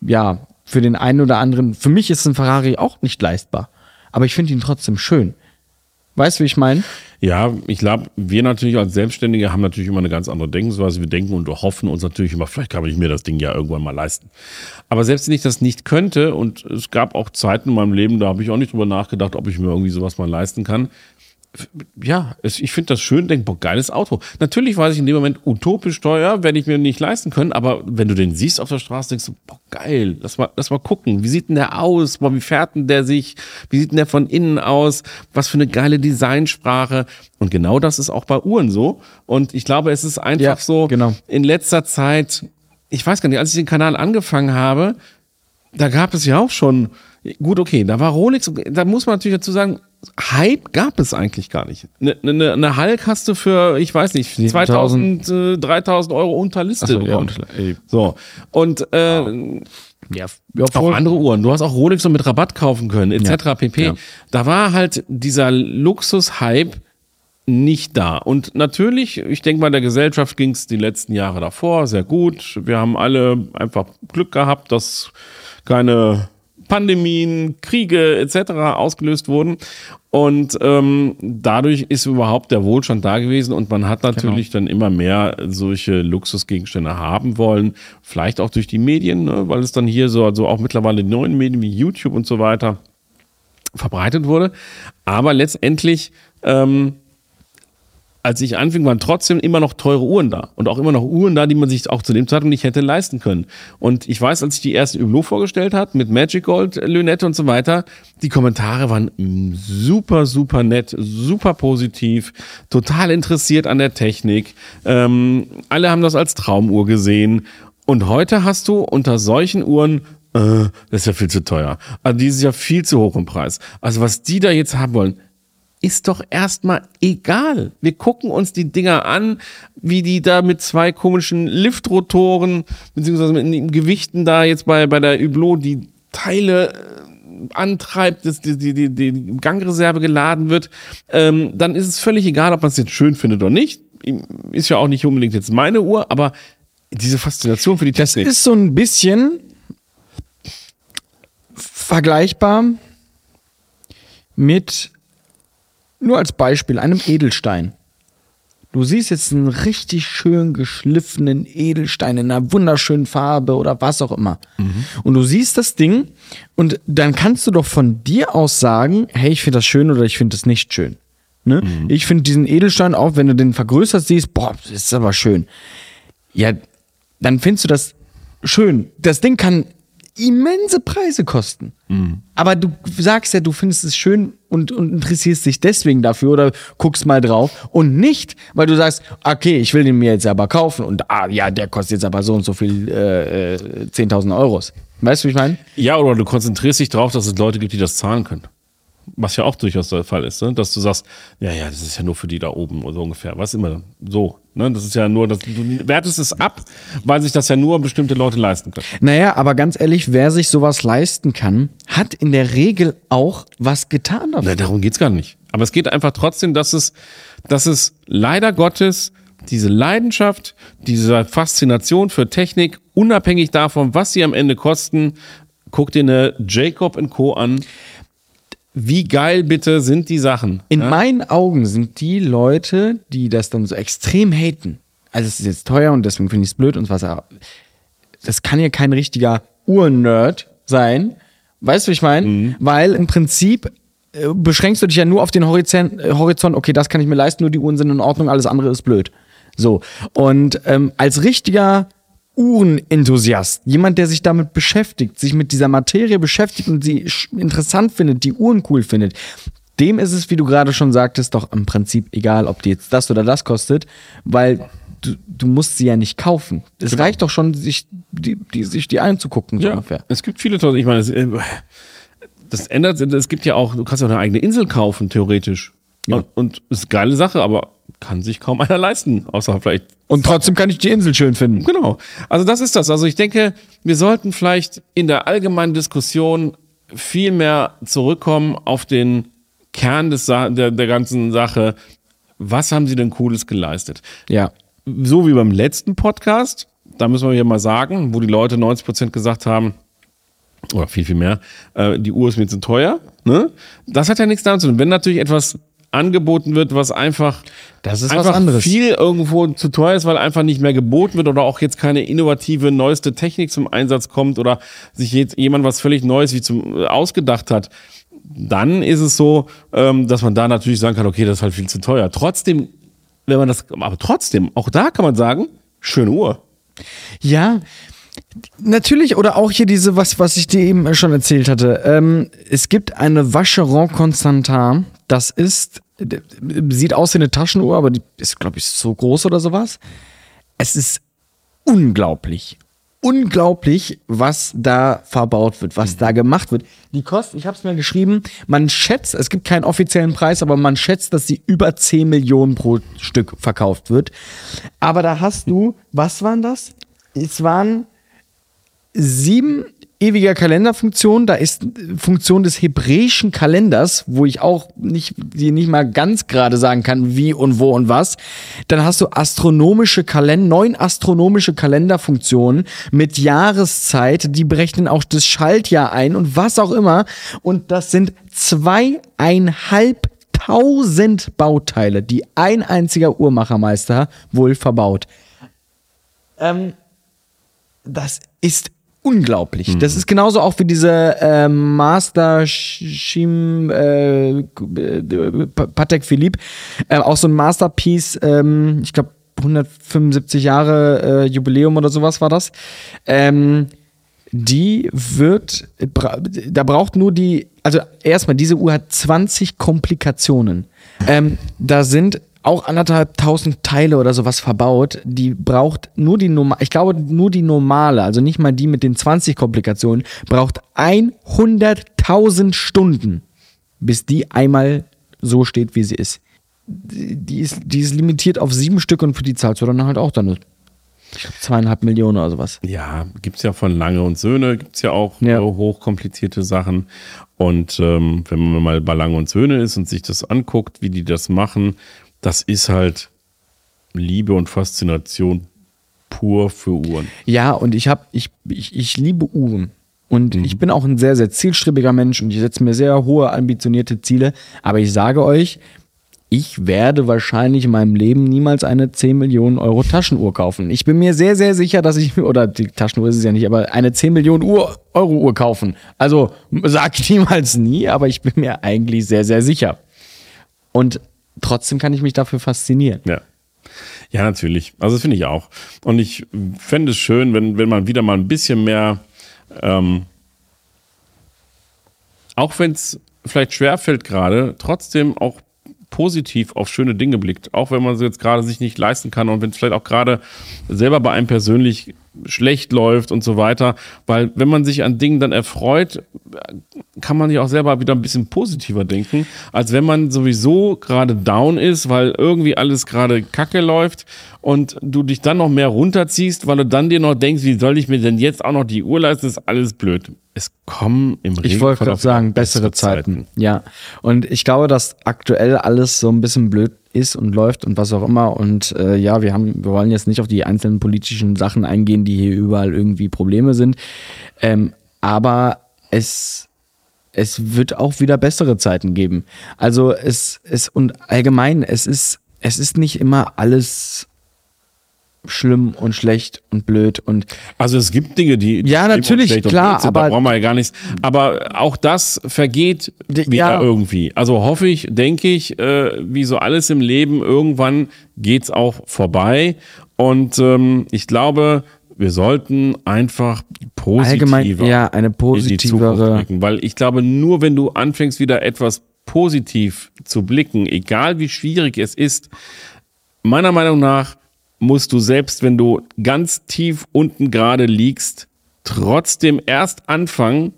ja, für den einen oder anderen, für mich ist ein Ferrari auch nicht leistbar, aber ich finde ihn trotzdem schön. Weißt du, wie ich meine? Ja, ich glaube, wir natürlich als Selbstständige haben natürlich immer eine ganz andere Denkensweise. Wir denken und hoffen uns natürlich immer, vielleicht kann ich mir das Ding ja irgendwann mal leisten. Aber selbst wenn ich das nicht könnte, und es gab auch Zeiten in meinem Leben, da habe ich auch nicht drüber nachgedacht, ob ich mir irgendwie sowas mal leisten kann. Ja, es, ich finde das schön, denke, boah, geiles Auto. Natürlich weiß ich in dem Moment utopisch teuer, werde ich mir nicht leisten können, aber wenn du den siehst auf der Straße, denkst du, boah, geil, lass mal, lass mal gucken, wie sieht denn der aus, boah, wie fährt denn der sich, wie sieht denn der von innen aus, was für eine geile Designsprache. Und genau das ist auch bei Uhren so. Und ich glaube, es ist einfach Ja, so, genau. in letzter Zeit, ich weiß gar nicht, als ich den Kanal angefangen habe, da gab es ja auch schon, gut, okay, da war Rolex, da muss man natürlich dazu sagen, Hype gab es eigentlich gar nicht. Eine, eine, eine Hulk hast du für, ich weiß nicht, 2000, äh, 3000 Euro unter Liste so, ja, bekommen. ey. So, und äh, Ja, auch andere Uhren. Du hast auch Rolex so mit Rabatt kaufen können, etc. pp. Ja. Da war halt dieser Luxus-Hype nicht da. Und natürlich, ich denke mal, der Gesellschaft ging es die letzten Jahre davor sehr gut. Wir haben alle einfach Glück gehabt, dass keine Pandemien, Kriege etc. ausgelöst wurden. Und ähm, dadurch ist überhaupt der Wohlstand da gewesen und man hat natürlich dann immer mehr solche Luxusgegenstände haben wollen. Vielleicht auch durch die Medien, ne? weil es dann hier so, also auch mittlerweile neuen Medien wie YouTube und so weiter verbreitet wurde. Aber letztendlich, ähm, als ich anfing, waren trotzdem immer noch teure Uhren da. Und auch immer noch Uhren da, die man sich auch zu dem Zeitpunkt nicht hätte leisten können. Und ich weiß, als ich die erste Hublot vorgestellt hat mit Magic Gold, Lünette und so weiter, die Kommentare waren mm, super, super nett, super positiv, total interessiert an der Technik. Ähm, alle haben das als Traumuhr gesehen. Und heute hast du unter solchen Uhren äh, das ist ja viel zu teuer. Also die ist ja viel zu hoch im Preis. Also was die da jetzt haben wollen, ist doch erstmal egal. Wir gucken uns die Dinger an, wie die da mit zwei komischen Liftrotoren, beziehungsweise mit den Gewichten da jetzt bei, bei der Hublot die Teile äh, antreibt, dass die, die, die, die Gangreserve geladen wird, ähm, dann ist es völlig egal, ob man es jetzt schön findet oder nicht. Ist ja auch nicht unbedingt jetzt meine Uhr, aber diese Faszination für die Das Technik. ist so ein bisschen vergleichbar mit, nur als Beispiel, einem Edelstein. Du siehst jetzt einen richtig schön geschliffenen Edelstein in einer wunderschönen Farbe oder was auch immer. Und du siehst das Ding und dann kannst du doch von dir aus sagen, hey, ich finde das schön oder ich finde das nicht schön. Ne? Ich finde diesen Edelstein auch, wenn du den vergrößert siehst, boah, das ist aber schön. Ja, dann findest du das schön. Das Ding kann immense Preise kosten. Aber du sagst ja, du findest es schön und, und interessierst dich deswegen dafür oder guckst mal drauf und nicht, weil du sagst, okay, ich will den mir jetzt aber kaufen und ah, ja, der kostet jetzt aber so und so viel äh, äh, 10.000 Euros. Weißt du, wie ich meine? Ja, oder du konzentrierst dich darauf, dass es Leute gibt, die das zahlen können. Was ja auch durchaus der Fall ist, ne? dass du sagst, ja, ja, das ist ja nur für die da oben oder so ungefähr. Was immer so. Ne? Das ist ja nur, dass du wertest es ab, weil sich das ja nur bestimmte Leute leisten können. Naja, aber ganz ehrlich, wer sich sowas leisten kann, hat in der Regel auch was getan dafür. Na, darum geht's gar nicht. Aber es geht einfach trotzdem, dass es, dass es leider Gottes diese Leidenschaft, diese Faszination für Technik, unabhängig davon, was sie am Ende kosten, guck dir eine Jacob Co. an. Wie geil bitte sind die Sachen? In ja? meinen Augen sind die Leute, die das dann so extrem haten, also es ist jetzt teuer und deswegen finde ich es blöd und was, das kann ja kein richtiger Urnerd sein. Weißt du, wie ich meine? Weil im Prinzip äh, beschränkst du dich ja nur auf den Horizont, äh, Horizont, okay, das kann ich mir leisten, nur die Uhren sind in Ordnung, alles andere ist blöd. So. Und ähm, als richtiger Uhrenenthusiast, jemand, der sich damit beschäftigt, sich mit dieser Materie beschäftigt und sie interessant findet, die Uhren cool findet, dem ist es, wie du gerade schon sagtest, doch im Prinzip egal, ob die jetzt das oder das kostet, weil du, du musst sie ja nicht kaufen. Es reicht doch schon, sich die, die, sich die anzugucken, so Ja, ungefähr. es gibt viele tolle, ich meine, es, äh, das ändert, es gibt ja auch, du kannst ja auch eine eigene Insel kaufen, theoretisch. Und, und ist eine geile Sache, aber kann sich kaum einer leisten, außer vielleicht Und trotzdem kann ich die Insel schön finden. Genau. Also das ist das. Also ich denke, wir sollten vielleicht in der allgemeinen Diskussion viel mehr zurückkommen auf den Kern des, Sa- der, der ganzen Sache. Was haben sie denn Cooles geleistet? Ja. So wie beim letzten Podcast, da müssen wir hier mal sagen, wo die Leute 90 Prozent gesagt haben, oder viel, viel mehr, äh, die Uhr ist mir zu teuer. Ne? Das hat ja nichts damit zu tun. Wenn natürlich etwas angeboten wird, was einfach, Das ist was einfach anderes. viel irgendwo zu teuer ist, weil einfach nicht mehr geboten wird oder auch jetzt keine innovative, neueste Technik zum Einsatz kommt oder sich jetzt jemand was völlig Neues wie zum äh, ausgedacht hat, dann ist es so, ähm, dass man da natürlich sagen kann, okay, das ist halt viel zu teuer. Trotzdem, wenn man das, aber trotzdem, auch da kann man sagen, schöne Uhr. Ja, natürlich, oder auch hier diese, was, was ich dir eben schon erzählt hatte. Ähm, es gibt eine Vacheron Constantin, das ist, sieht aus wie eine Taschenuhr, aber die ist, glaube ich, so groß oder sowas. Es ist unglaublich. Unglaublich, was da verbaut wird, was da gemacht wird. Die kostet, ich habe es mir geschrieben, man schätzt, es gibt keinen offiziellen Preis, aber man schätzt, dass sie über 10 Millionen pro Stück verkauft wird. Aber da hast du, was waren das? Es waren sieben ewiger Kalenderfunktionen. Da ist Funktion des hebräischen Kalenders, wo ich auch nicht, die nicht mal ganz gerade sagen kann, wie und wo und was. Dann hast du astronomische Kalender, neun astronomische Kalenderfunktionen mit Jahreszeit, die berechnen auch das Schaltjahr ein und was auch immer. Und das sind zweieinhalbtausend Bauteile, die ein einziger Uhrmachermeister wohl verbaut. Ähm, das ist unglaublich. Das ist genauso auch wie diese äh, Master Shim äh, Patek Philippe, äh, auch so ein Masterpiece, ähm, ich glaube 175 Jahre äh, Jubiläum oder sowas war das. Ähm, die wird, bra da braucht nur die, also erstmal, diese Uhr hat 20 Komplikationen. Ähm, da sind auch anderthalb tausend Teile oder sowas verbaut. Die braucht nur die normale, ich glaube nur die normale, also nicht mal die mit den 20 Komplikationen, braucht 100.000 Stunden, bis die einmal so steht, wie sie ist. Die ist, die ist limitiert auf sieben Stück und für die zahlst du dann halt auch dann zweieinhalb Millionen oder sowas. Ja, gibt's ja von Lange und Söhne, gibt's ja auch Ja. äh, hochkomplizierte Sachen. Und ähm, wenn man mal bei Lange und Söhne ist und sich das anguckt, wie die das machen, das ist halt Liebe und Faszination pur für Uhren. Ja, und ich habe, ich, ich, ich liebe Uhren. Und ich bin auch ein sehr, sehr zielstrebiger Mensch und ich setze mir sehr hohe, ambitionierte Ziele. Aber ich sage euch, ich werde wahrscheinlich in meinem Leben niemals eine 10 Millionen Euro Taschenuhr kaufen. Ich bin mir sehr, sehr sicher, dass ich, oder die Taschenuhr ist es ja nicht, aber eine 10 Millionen Uhr, Euro Uhr kaufen. Also sag ich niemals nie, aber ich bin mir eigentlich sehr, sehr sicher. Und trotzdem kann ich mich dafür faszinieren. Ja. Ja, natürlich. Also das finde ich auch. Und ich fände es schön, wenn, wenn man wieder mal ein bisschen mehr ähm, auch wenn es vielleicht schwerfällt gerade, trotzdem auch positiv auf schöne Dinge blickt, auch wenn man sie jetzt gerade sich nicht leisten kann und wenn es vielleicht auch gerade selber bei einem persönlich schlecht läuft und so weiter, weil wenn man sich an Dingen dann erfreut, kann man ja auch selber wieder ein bisschen positiver denken, als wenn man sowieso gerade down ist, weil irgendwie alles gerade kacke läuft und du dich dann noch mehr runterziehst, weil du dann dir noch denkst, wie soll ich mir denn jetzt auch noch die Uhr leisten, das ist alles blöd. Es kommen im Ich wollte gerade sagen, bessere Zeiten. Ja. Und ich glaube, dass aktuell alles so ein bisschen blöd ist und läuft und was auch immer. Und äh, ja, wir haben, wir wollen jetzt nicht auf die einzelnen politischen Sachen eingehen, die hier überall irgendwie Probleme sind. Ähm, aber es, es wird auch wieder bessere Zeiten geben. Also es, es und allgemein, es ist, es ist nicht immer alles schlimm und schlecht und blöd und Also es gibt Dinge, die, Ja, natürlich, klar, sind, da aber- brauchen wir ja gar nichts. Aber auch das vergeht wieder ja. irgendwie. Also hoffe ich, denke ich, äh, wie so alles im Leben, irgendwann geht's auch vorbei. Und ähm, ich glaube, wir sollten einfach positiver allgemein ja eine in die Zukunft positivere blicken. Weil ich glaube, nur wenn du anfängst, wieder etwas positiv zu blicken, egal wie schwierig es ist, meiner Meinung nach musst du selbst, wenn du ganz tief unten gerade liegst, trotzdem erst anfangen,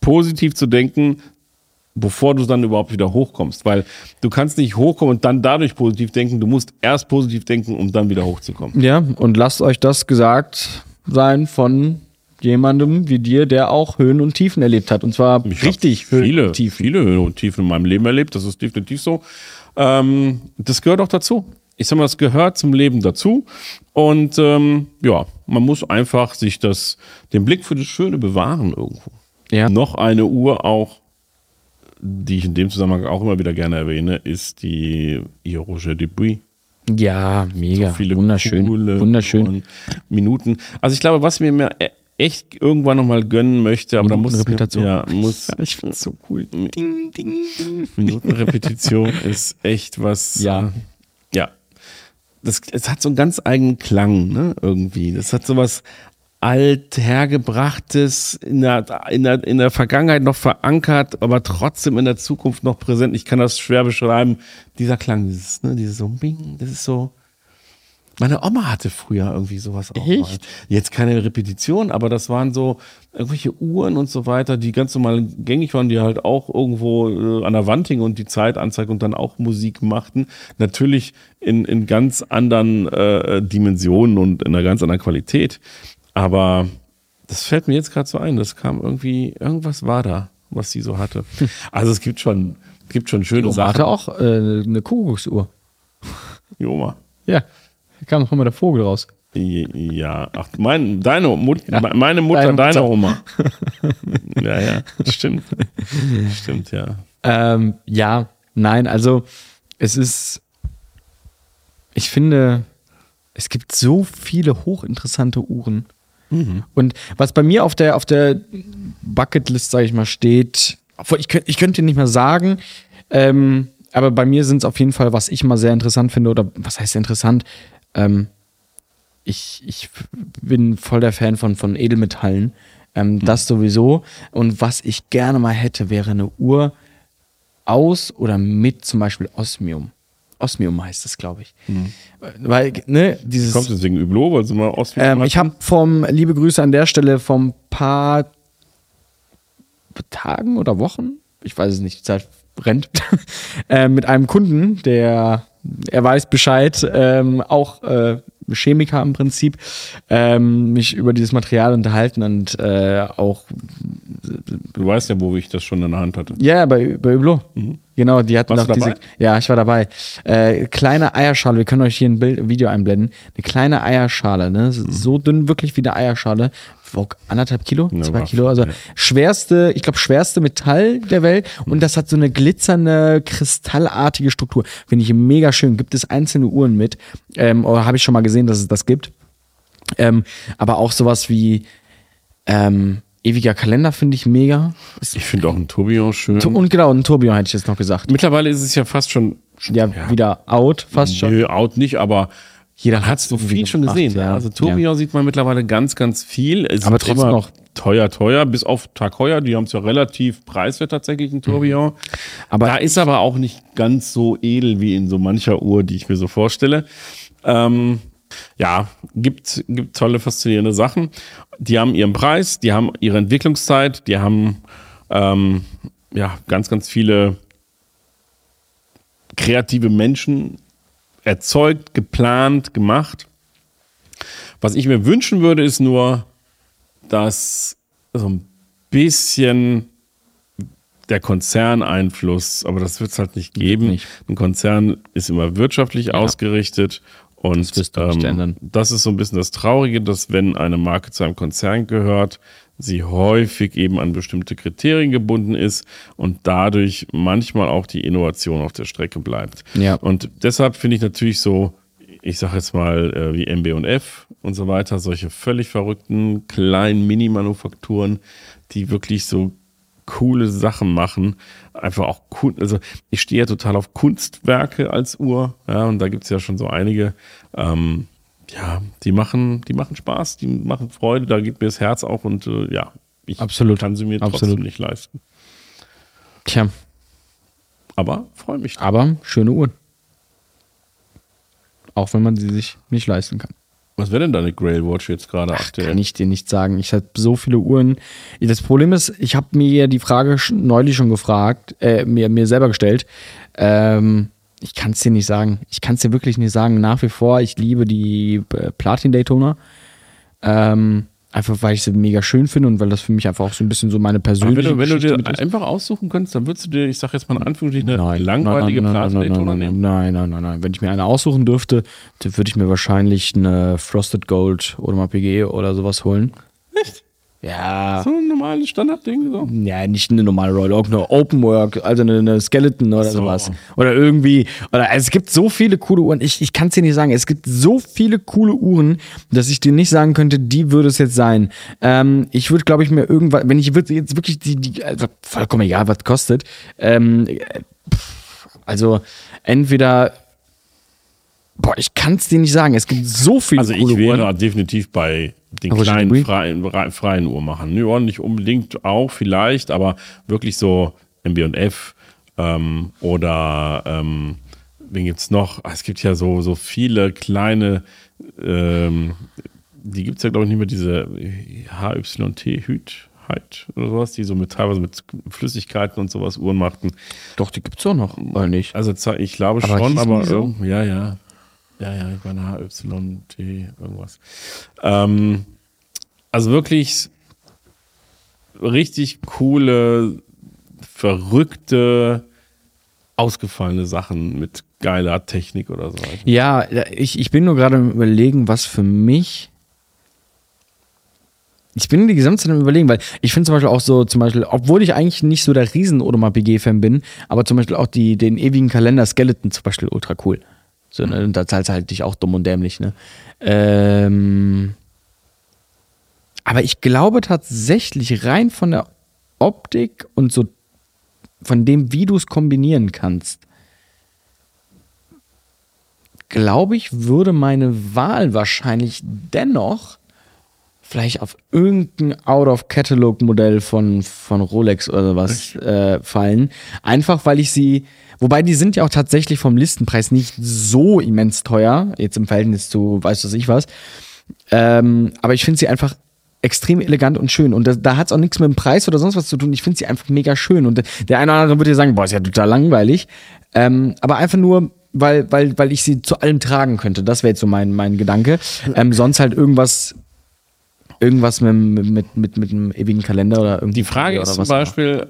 positiv zu denken, bevor du dann überhaupt wieder hochkommst. Weil du kannst nicht hochkommen und dann dadurch positiv denken. Du musst erst positiv denken, um dann wieder hochzukommen. Ja, und lasst euch das gesagt sein von jemandem wie dir, der auch Höhen und Tiefen erlebt hat. Und zwar Ich richtig Höhen viele, und Tiefen. viele Höhen und Tiefen in meinem Leben erlebt. Das ist definitiv so. Ähm, das gehört auch dazu. Ich sag mal, das gehört zum Leben dazu. Und ähm, ja, man muss einfach sich das, den Blick für das Schöne bewahren irgendwo. Ja. Noch eine Uhr auch, die ich in dem Zusammenhang auch immer wieder gerne erwähne, ist die Ihr Roger Dubuis. Ja, mega. Viele Wunderschön. coole Wunderschön. und Minuten. Also ich glaube, was mir e- echt irgendwann nochmal gönnen möchte, aber da muss Minutenrepetition. ja muss Ich find's so cool. Ding, ding. Minutenrepetition ist echt was. Ja. Ja. Das, es hat so einen ganz eigenen Klang, ne? Irgendwie. Das hat so was althergebrachtes, in der, in, der, in der Vergangenheit noch verankert, aber trotzdem in der Zukunft noch präsent. Ich kann das schwer beschreiben. Dieser Klang, dieses, ne, dieses so Bing, das ist so. Meine Oma hatte früher irgendwie sowas auch. Echt? Mal. Jetzt keine Repetition, aber das waren so irgendwelche Uhren und so weiter, die ganz normal gängig waren, die halt auch irgendwo äh, an der Wand hingen und die Zeit anzeigten und dann auch Musik machten. Natürlich in, in ganz anderen äh, Dimensionen und in einer ganz anderen Qualität. Aber das fällt mir jetzt gerade so ein. Das kam irgendwie, irgendwas war da, was sie so hatte. Also es gibt schon, gibt schon schöne Oma Sachen. hatte auch äh, eine Kuckucksuhr. Die Oma. Ja. Da kam noch immer der Vogel raus. Ja, ach, mein, deine Mut, Ja, meine Mutter, deine deine. Oma. ja, ja, stimmt. Stimmt, ja. Ähm, ja, nein, also es ist, ich finde, es gibt so viele hochinteressante Uhren. Und was bei mir auf der, auf der Bucketlist, sage ich mal, steht, ich, könnt, ich könnte nicht mal sagen, ähm, aber bei mir sind es auf jeden Fall, was ich mal sehr interessant finde, oder was heißt interessant, ähm, ich, ich bin voll der Fan von, von Edelmetallen. Ähm, Das sowieso. Und was ich gerne mal hätte, wäre eine Uhr aus oder mit zum Beispiel Osmium. Osmium heißt es, glaube ich. Weil, ne, dieses. Kommt deswegen Üblo, weil sie mal aus Ähm, ich habe vom, liebe Grüße an der Stelle, vom paar Tagen oder Wochen, ich weiß es nicht, die Zeit rennt, äh, mit einem Kunden, der, er weiß Bescheid, ähm, auch äh, Chemiker im Prinzip, ähm, mich über dieses Material unterhalten und äh, auch, Du weißt ja, wo ich das schon in der Hand hatte. ja, bei, bei Hublot. Genau, die hatten Warst du diese, ja, ich war dabei. Äh, kleine Eierschale, wir können euch hier ein Bild, Video einblenden. Eine kleine Eierschale, ne? So dünn wirklich wie eine Eierschale. Wog anderthalb Kilo, Ja, zwei war- Kilo, also ja. schwerste, ich glaube, schwerste Metall der Welt. Und das hat so eine glitzernde, kristallartige Struktur. Finde ich mega schön. Gibt es einzelne Uhren mit. Ähm, oder habe ich schon mal gesehen, dass es das gibt. Ähm, aber auch sowas wie ähm, ewiger Kalender finde ich mega. Ich finde auch ein Tourbillon schön. und genau, ein Tourbillon hätte ich jetzt noch gesagt. Mittlerweile ist es ja fast schon. Ja, wieder out, fast schon. Nö, out nicht, aber Jeder hat so viel schon gesehen. ja. Also Tourbillon sieht man mittlerweile ganz, ganz viel. Es Aber ist trotzdem immer noch. teuer, teuer, bis auf Tag heuer. Die haben es ja relativ preiswert tatsächlich, ein Tourbillon. Aber da ist aber auch nicht ganz so edel wie in so mancher Uhr, die ich mir so vorstelle. Ähm, ja, gibt, gibt tolle, faszinierende Sachen. Die haben ihren Preis, die haben ihre Entwicklungszeit, die haben ähm, ja, ganz, ganz viele kreative Menschen erzeugt, geplant, gemacht. Was ich mir wünschen würde, ist nur, dass so ein bisschen der Konzerneinfluss, aber das wird es halt nicht geben. nicht. Ein Konzern ist immer wirtschaftlich ausgerichtet und Das ähm, das ist so ein bisschen das Traurige, dass wenn eine Marke zu einem Konzern gehört, sie häufig eben an bestimmte Kriterien gebunden ist und dadurch manchmal auch die Innovation auf der Strecke bleibt. Ja. Und deshalb finde ich natürlich so, ich sage jetzt mal äh, wie MB&F und so weiter, solche völlig verrückten kleinen Mini-Manufakturen, die wirklich so coole Sachen machen. Einfach auch cool. Also ich stehe ja total auf Kunstwerke als Uhr. Ja, und da gibt es ja schon so einige. Ähm, ja, die machen, die machen Spaß, die machen Freude, da geht mir das Herz auf und äh, ja, ich Absolut. kann sie mir Absolut. trotzdem nicht leisten. tja, Aber freue mich. aber schöne Uhren. Auch wenn man sie sich nicht leisten kann. Was wäre denn deine Grail Watch jetzt gerade Kann aktuell? ich dir nicht sagen. Ich habe so viele Uhren. Das Problem ist, ich habe mir ja die Frage neulich schon gefragt, äh, mir, mir selber gestellt. Ähm, ich kann es dir nicht sagen. Ich kann es dir wirklich nicht sagen. Nach wie vor, ich liebe die äh, Platin Daytona. Ähm, einfach weil ich sie mega schön finde und weil das für mich einfach auch so ein bisschen so meine Aber wenn persönliche du, wenn du dir einfach aussuchen könntest, dann würdest du dir, ich sag jetzt mal in Anführungsstrichen, eine Nein, langweilige nein, nein, Platin Daytona nehmen. nein, nein, nein, nein. Wenn ich mir eine aussuchen dürfte, dann würde ich mir wahrscheinlich eine Frosted Gold oder mal PG oder sowas holen. Echt? Ja. So ein normales Standardding. So. Ja, nicht eine normale Royal Oak, eine Open Work, also eine, eine Skeleton oder so. sowas. Oder irgendwie, oder also es gibt so viele coole Uhren, ich, ich kann es dir nicht sagen, es gibt so viele coole Uhren, dass ich dir nicht sagen könnte, die würde es jetzt sein. Ähm, ich würde, glaube ich, mir irgendwann, wenn ich würd jetzt wirklich die, die also vollkommen egal, was kostet, ähm, äh, also entweder, boah, ich kann es dir nicht sagen, es gibt so viele Also ich wäre Uhren. definitiv bei den Aber kleinen freien, frei- freien Uhrmachern. Ja, nicht unbedingt auch vielleicht, aber wirklich so MB&F ähm, oder ähm, wen gibt's noch? Ah, Es gibt ja so, so viele kleine, ähm, die gibt's ja glaube ich nicht mehr, diese HYT-Hüt. oder sowas, die so mit teilweise mit Flüssigkeiten und sowas Uhren machten. Doch, die gibt es auch noch, oder nicht? Also ich glaube Aber schon, aber so? ja, ja. Ja, ja, ich meine HYT, irgendwas. Ähm, also wirklich richtig coole, verrückte, ausgefallene Sachen mit geiler Technik oder so. Ja, ich, ich bin nur gerade am überlegen, was für mich. Ich bin die gesamte Zeit am überlegen, weil ich finde zum Beispiel auch so, zum Beispiel, obwohl ich eigentlich nicht so der riesen Audemars PG-Fan bin, aber zum Beispiel auch die, den ewigen Kalender Skeleton zum Beispiel ultra cool. So, ne? Und da zahlst du halt dich auch dumm und dämlich, ne? Ähm, aber ich glaube tatsächlich rein von der Optik und so von dem, wie du es kombinieren kannst, glaube ich, würde meine Wahl wahrscheinlich dennoch vielleicht auf irgendein Out-of-Catalog-Modell von, von Rolex oder sowas äh, fallen. Einfach weil ich sie, wobei die sind ja auch tatsächlich vom Listenpreis nicht so immens teuer, jetzt im Verhältnis zu weiß was ich was. Ähm, aber ich finde sie einfach extrem elegant und schön. Und da, da hat es auch nichts mit dem Preis oder sonst was zu tun. Ich finde sie einfach mega schön. Und der eine oder andere würde dir sagen, boah, ist ja total langweilig. Ähm, aber einfach nur, weil, weil, weil ich sie zu allem tragen könnte. Das wäre jetzt so mein, mein Gedanke. Ähm, sonst halt irgendwas, irgendwas mit, mit, mit, mit einem ewigen Kalender oder irgendwie. Die Frage ist zum. Beispiel,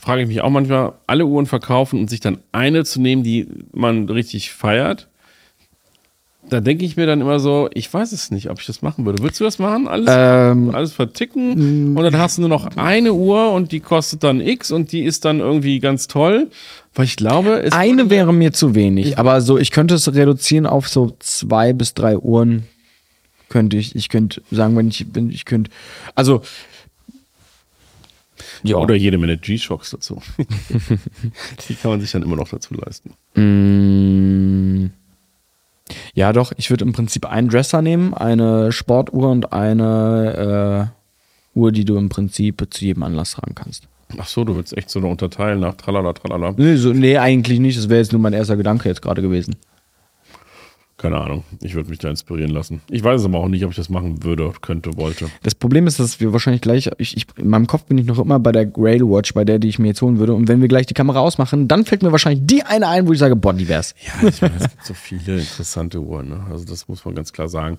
frage ich mich auch manchmal, alle Uhren verkaufen und sich dann eine zu nehmen, die man richtig feiert. Da denke ich mir dann immer so, ich weiß es nicht, ob ich das machen würde. Würdest du das machen? Alles, Ähm, alles verticken und dann hast du nur noch eine Uhr und die kostet dann X und die ist dann irgendwie ganz toll. Weil ich glaube, Eine wäre mir zu wenig, aber so, ich könnte es reduzieren auf so zwei bis drei Uhren. Könnte ich. Ich könnte sagen, wenn ich, wenn ich könnte. Also. Ja. oder jede Menge G-Shocks dazu. die kann man sich dann immer noch dazu leisten. Mm, Ja, doch, ich würde im Prinzip einen Dresser nehmen, eine Sportuhr und eine äh, Uhr, die du im Prinzip zu jedem Anlass tragen kannst. Ach so, du willst echt so eine unterteilen nach tralala, tralala. Nee, so, nee eigentlich nicht. Das wäre jetzt nur mein erster Gedanke jetzt gerade gewesen. Keine Ahnung. Ich würde mich da inspirieren lassen. Ich weiß aber auch nicht, ob ich das machen würde, könnte, wollte. Das Problem ist, dass wir wahrscheinlich gleich, ich, ich, in meinem Kopf bin ich noch immer bei der Grail Watch, bei der, die ich mir jetzt holen würde. Und wenn wir gleich die Kamera ausmachen, dann fällt mir wahrscheinlich die eine ein, wo ich sage, boah, die wär's. Ja, ich meine, es gibt so viele interessante Uhren. Ne? Also das muss man ganz klar sagen.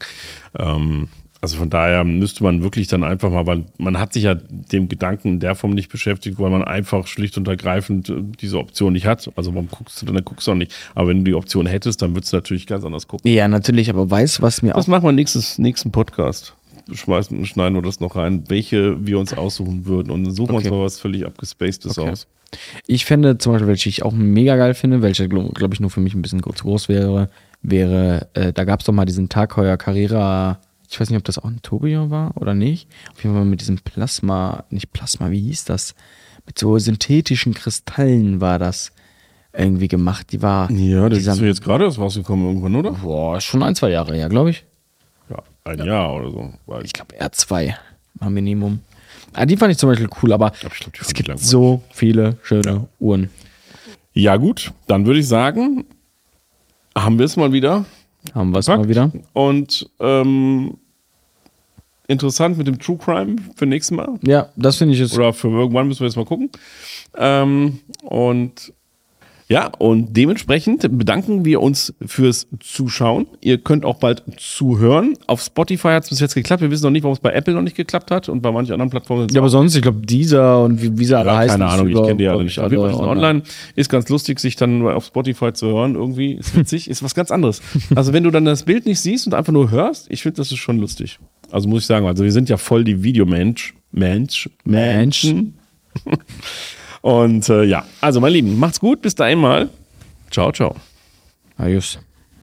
Ähm, also von daher müsste man wirklich dann einfach mal, weil man hat sich ja dem Gedanken in der Form nicht beschäftigt, weil man einfach schlicht und ergreifend äh, diese Option nicht hat. Also warum guckst du dann, dann guckst du auch nicht. Aber wenn du die Option hättest, dann würdest du natürlich ganz anders gucken. Ja, natürlich, aber weißt was mir Das auch. machen wir nächstes, nächsten Podcast. Schmeißen, schneiden wir das noch rein, welche wir uns aussuchen würden. Und dann suchen wir uns mal was völlig abgespacedes Okay. aus. Ich fände zum Beispiel, welche ich auch mega geil finde, welche glaube glaub ich nur für mich ein bisschen zu groß wäre, wäre, äh, da gab es doch mal diesen Tag heuer Carrera, ich weiß nicht, ob das auch ein Tourbillon war oder nicht. Auf jeden Fall mit diesem Plasma, nicht Plasma, wie hieß das? Mit so synthetischen Kristallen war das irgendwie gemacht. Die war. Ja, das ist ja jetzt gerade erst rausgekommen irgendwann, oder? Boah, schon ein, zwei Jahre her, glaube ich. Ja, ein Jahr oder so. Ich glaube R2 war Minimum. Ah, die fand ich zum Beispiel cool, aber glaub, glaub, es gibt langweilig. so viele schöne Uhren. Ja, gut, dann würde ich sagen, haben wir es mal wieder. Haben wir es mal wieder. Und ähm, interessant mit dem True Crime für nächstes Mal. Ja, das finde ich jetzt. Oder für irgendwann müssen wir jetzt mal gucken. Ähm, und ja, und dementsprechend bedanken wir uns fürs Zuschauen. Ihr könnt auch bald zuhören. Auf Spotify hat es bis jetzt geklappt. Wir wissen noch nicht, warum es bei Apple noch nicht geklappt hat und bei manchen anderen Plattformen. Ja, aber sonst, ich glaube, dieser und wie, wie sie alle Ja, heißen. keine Ahnung, ich kenne die alle nicht. alle es online. Ist ganz lustig, sich dann auf Spotify zu hören. Irgendwie ist witzig, ist was ganz anderes. Also wenn du dann das Bild nicht siehst und einfach nur hörst, ich finde, das ist schon lustig. Also muss ich sagen, also wir sind ja voll die Videomensch, Mensch, Menschen. Und äh, ja, also mein Lieben, macht's gut, bis dahin mal. Ciao, ciao. Adios.